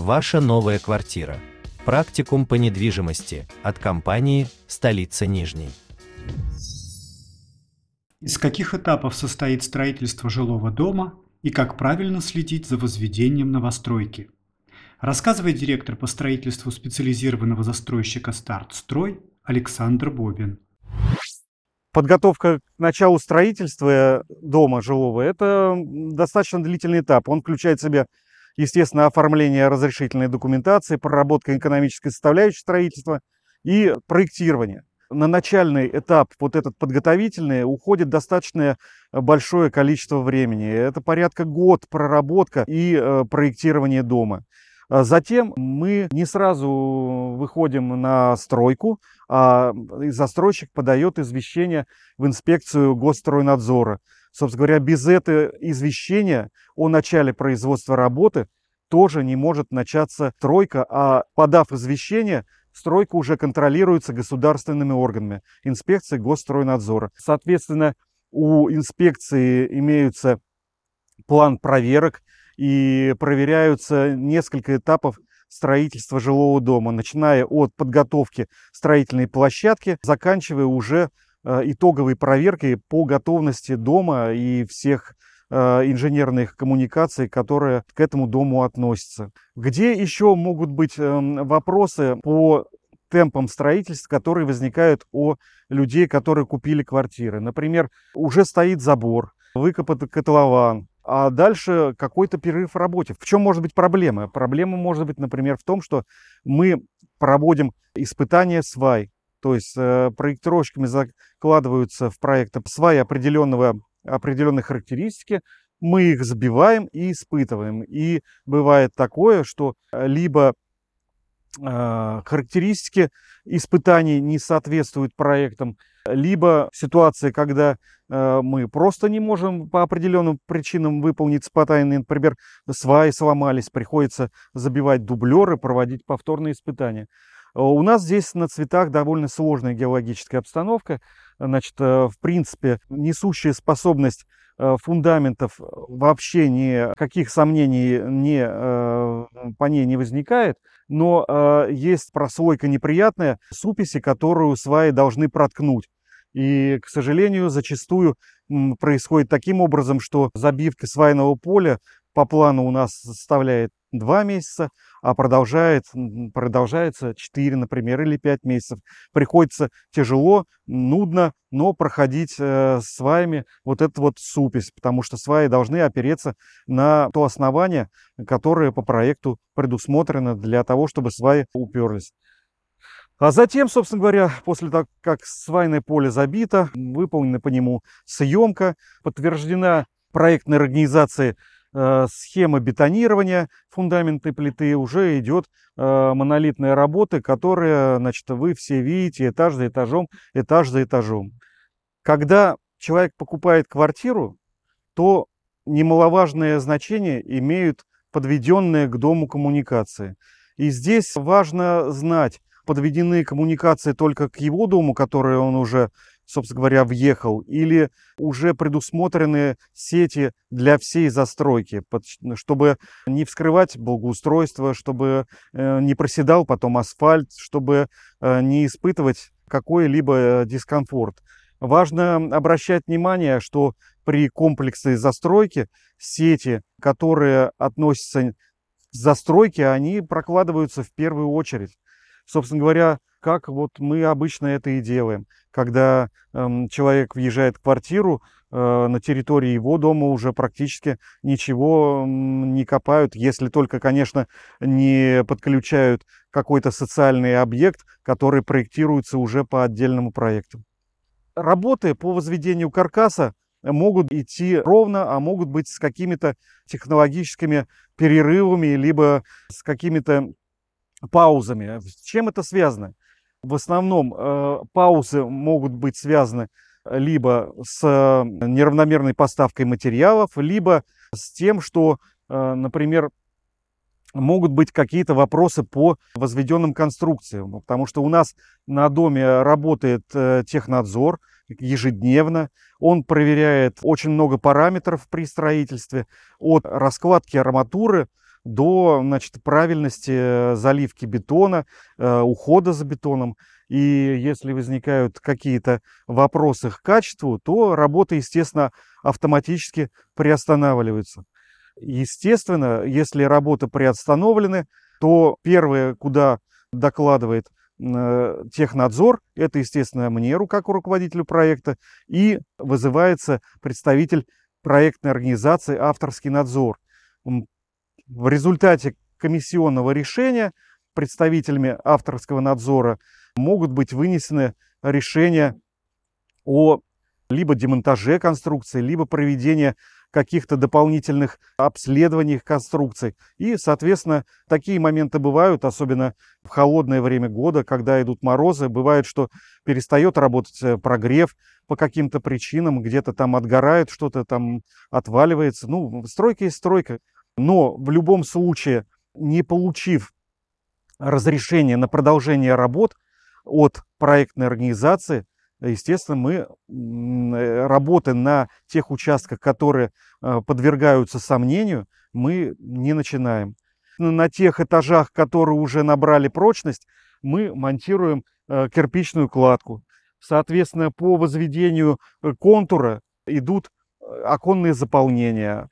Ваша новая квартира. Практикум по недвижимости от компании «Столица Нижней». Из каких этапов состоит строительство жилого дома и как правильно следить за возведением новостройки? Рассказывает директор по строительству специализированного застройщика «Стартстрой» Александр Бобин. Подготовка к началу строительства дома жилого – это достаточно длительный этап. Он включает в себя, естественно, оформление разрешительной документации, проработка экономической составляющей строительства и проектирование. На начальный этап, вот этот подготовительный, уходит достаточно большое количество времени. Это порядка год проработка и э, проектирование дома. А затем мы не сразу выходим на стройку, а застройщик подает извещение в инспекцию Госстройнадзора. Собственно говоря, без этого извещения о начале производства работы тоже не может начаться стройка, а подав извещение, стройка уже контролируется государственными органами, инспекцией Госстройнадзора. Соответственно, у инспекции имеются план проверок, и проверяются несколько этапов строительства жилого дома, начиная от подготовки строительной площадки, заканчивая уже итоговой проверкой по готовности дома и всех э, инженерных коммуникаций, которые к этому дому относятся. Где еще могут быть эм, вопросы по темпам строительства, которые возникают у людей, которые купили квартиры. Например, уже стоит забор, выкопан котлован, а дальше какой-то перерыв в работе. В чем может быть проблема? Проблема может быть, например, в том, что мы проводим испытания свай, то есть э, проектировщиками закладываются в проект сваи определенного, определенной характеристики, мы их забиваем и испытываем. И бывает такое, что либо э, характеристики испытаний не соответствуют проектам, либо ситуация, когда э, мы просто не можем по определенным причинам выполнить испытания, например, сваи сломались, приходится забивать дублеры, проводить повторные испытания. Э, у нас здесь на цветах довольно сложная геологическая обстановка. Значит, э, в принципе, несущая способность фундаментов вообще никаких сомнений не, по ней не возникает, но есть прослойка неприятная суписи, которую сваи должны проткнуть. И, к сожалению, зачастую происходит таким образом, что забивка свайного поля по плану у нас составляет 2 месяца, а продолжает, продолжается 4, например, или 5 месяцев. Приходится тяжело, нудно, но проходить э, сваями вот эту вот супись, потому что сваи должны опереться на то основание, которое по проекту предусмотрено для того, чтобы сваи уперлись. А затем, собственно говоря, после того, как свайное поле забито, выполнена по нему съемка, подтверждена проектной организацией э, схема бетонирования фундаментной плиты, уже идет э, монолитная работа, которая, значит, вы все видите этаж за этажом, этаж за этажом. Когда человек покупает квартиру, то немаловажное значение имеют подведенные к дому коммуникации. И здесь важно знать, подведены коммуникации только к его дому, который он уже, собственно говоря, въехал, или уже предусмотрены сети для всей застройки, чтобы не вскрывать благоустройство, чтобы э, не проседал потом асфальт, чтобы э, не испытывать какой-либо э, дискомфорт. Важно обращать внимание, что при комплексной застройке сети, которые относятся к застройке, они прокладываются в первую очередь собственно говоря, как вот мы обычно это и делаем. Когда э, человек въезжает в квартиру, э, на территории его дома уже практически ничего э, не копают, если только, конечно, не подключают какой-то социальный объект, который проектируется уже по отдельному проекту. Работы по возведению каркаса могут идти ровно, а могут быть с какими-то технологическими перерывами, либо с какими-то паузами. С чем это связано? В основном э, паузы могут быть связаны либо с э, неравномерной поставкой материалов, либо с тем, что, э, например, могут быть какие-то вопросы по возведенным конструкциям, потому что у нас на доме работает э, технадзор ежедневно, он проверяет очень много параметров при строительстве, от раскладки арматуры до значит, правильности заливки бетона, ухода за бетоном. И если возникают какие-то вопросы к качеству, то работа, естественно, автоматически приостанавливается. Естественно, если работы приостановлены, то первое, куда докладывает э, технадзор, это, естественно, мне, как руководителю проекта, и вызывается представитель проектной организации «Авторский надзор». В результате комиссионного решения представителями авторского надзора могут быть вынесены решения о либо демонтаже конструкции, либо проведении каких-то дополнительных обследований конструкций. И, соответственно, такие моменты бывают, особенно в холодное время года, когда идут морозы. Бывает, что перестает работать э, прогрев по каким-то причинам, где-то там отгорает, что-то там отваливается. Ну, стройка есть стройка. Но в любом случае, не получив разрешение на продолжение работ от проектной организации, естественно, мы э, работы на тех участках, которые э, подвергаются сомнению, мы не начинаем. На тех этажах, которые уже набрали прочность, мы монтируем э, кирпичную кладку. Соответственно, по возведению контура идут оконные заполнения.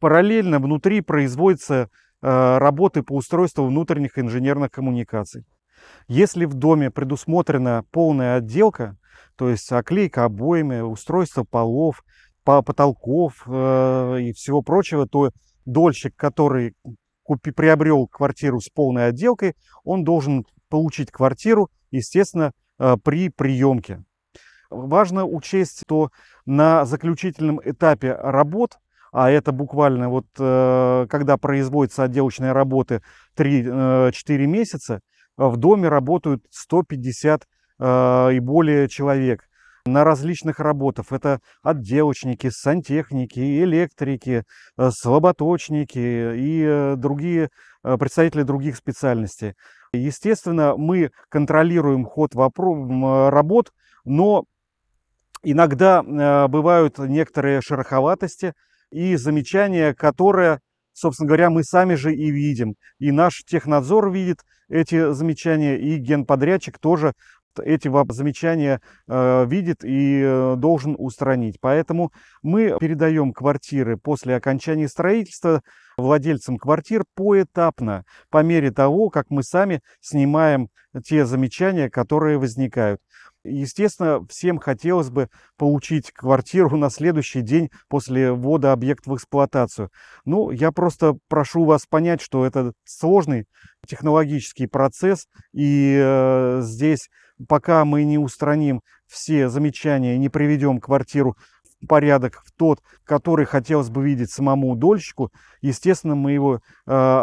Параллельно внутри производятся работы по устройству внутренних инженерных коммуникаций. Если в доме предусмотрена полная отделка, то есть оклейка обоями, устройство полов, потолков э, и всего прочего, то дольщик, который купи, приобрел квартиру с полной отделкой, он должен получить квартиру, естественно, э, при приемке. Важно учесть, что на заключительном этапе работ, а это буквально вот э, когда производятся отделочные работы 3-4 э, месяца, в доме работают 150 Э, и более человек на различных работах. Это отделочники, сантехники, электрики, слаботочники и другие представители других специальностей. Естественно, мы контролируем ход работ, но иногда бывают некоторые шероховатости и замечания, которые, собственно говоря, мы сами же и видим. И наш технадзор видит эти замечания, и генподрядчик тоже эти замечания э, видит и э, должен устранить. Поэтому мы передаем квартиры после окончания строительства владельцам квартир поэтапно, по мере того, как мы сами снимаем те замечания, которые возникают. Естественно, всем хотелось бы получить квартиру на следующий день после ввода объекта в эксплуатацию. Ну, я просто прошу вас понять, что это сложный технологический процесс, и э, здесь пока мы не устраним все замечания, не приведем квартиру порядок, в тот, который хотелось бы видеть самому дольщику, естественно, мы его э,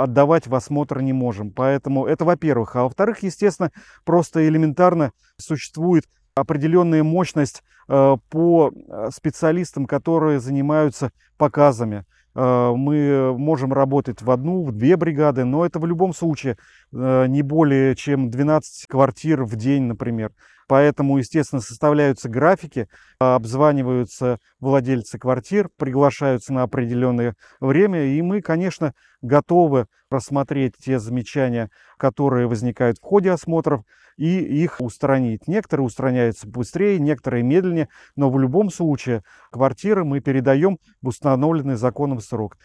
отдавать в осмотр не можем. Поэтому это во-первых. А во-вторых, естественно, просто элементарно существует определенная мощность э, по э, специалистам, которые занимаются показами. Э, мы можем работать в одну, в две бригады, но это в любом случае э, не более чем 12 квартир в день, например. Поэтому, естественно, составляются графики, обзваниваются владельцы квартир, приглашаются на определенное время, и мы, конечно, готовы рассмотреть те замечания, которые возникают в ходе осмотров, и их устранить. Некоторые устраняются быстрее, некоторые медленнее, но в любом случае квартиры мы передаем в установленный законом срок.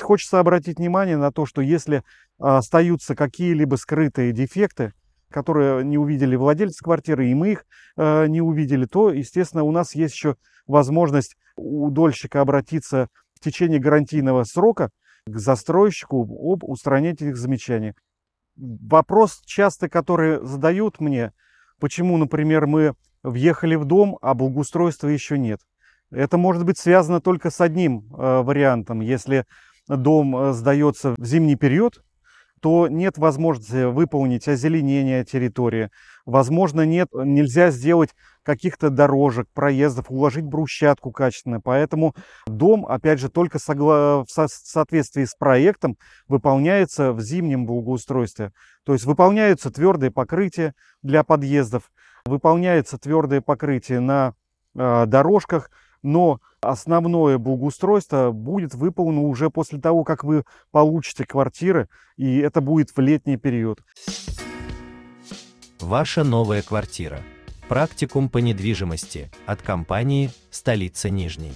Хочется обратить внимание на то, что если остаются какие-либо скрытые дефекты, которые не увидели владельцы квартиры, и мы их э, не увидели, то, естественно, у нас есть еще возможность у дольщика обратиться в течение гарантийного срока к застройщику об устранении этих замечаний. Вопрос часто, который задают мне, почему, например, мы въехали в дом, а благоустройства еще нет. Это может быть связано только с одним э, вариантом. Если дом э, сдается в зимний период, то нет возможности выполнить озеленение территории. Возможно, нет, нельзя сделать каких-то дорожек, проездов, уложить брусчатку качественно. Поэтому дом, опять же, только в соответствии с проектом выполняется в зимнем благоустройстве. То есть выполняются твердые покрытия для подъездов, выполняется твердое покрытие на э, дорожках, но основное благоустройство будет выполнено уже после того, как вы получите квартиры, и это будет в летний период. Ваша новая квартира. Практикум по недвижимости от компании «Столица Нижней».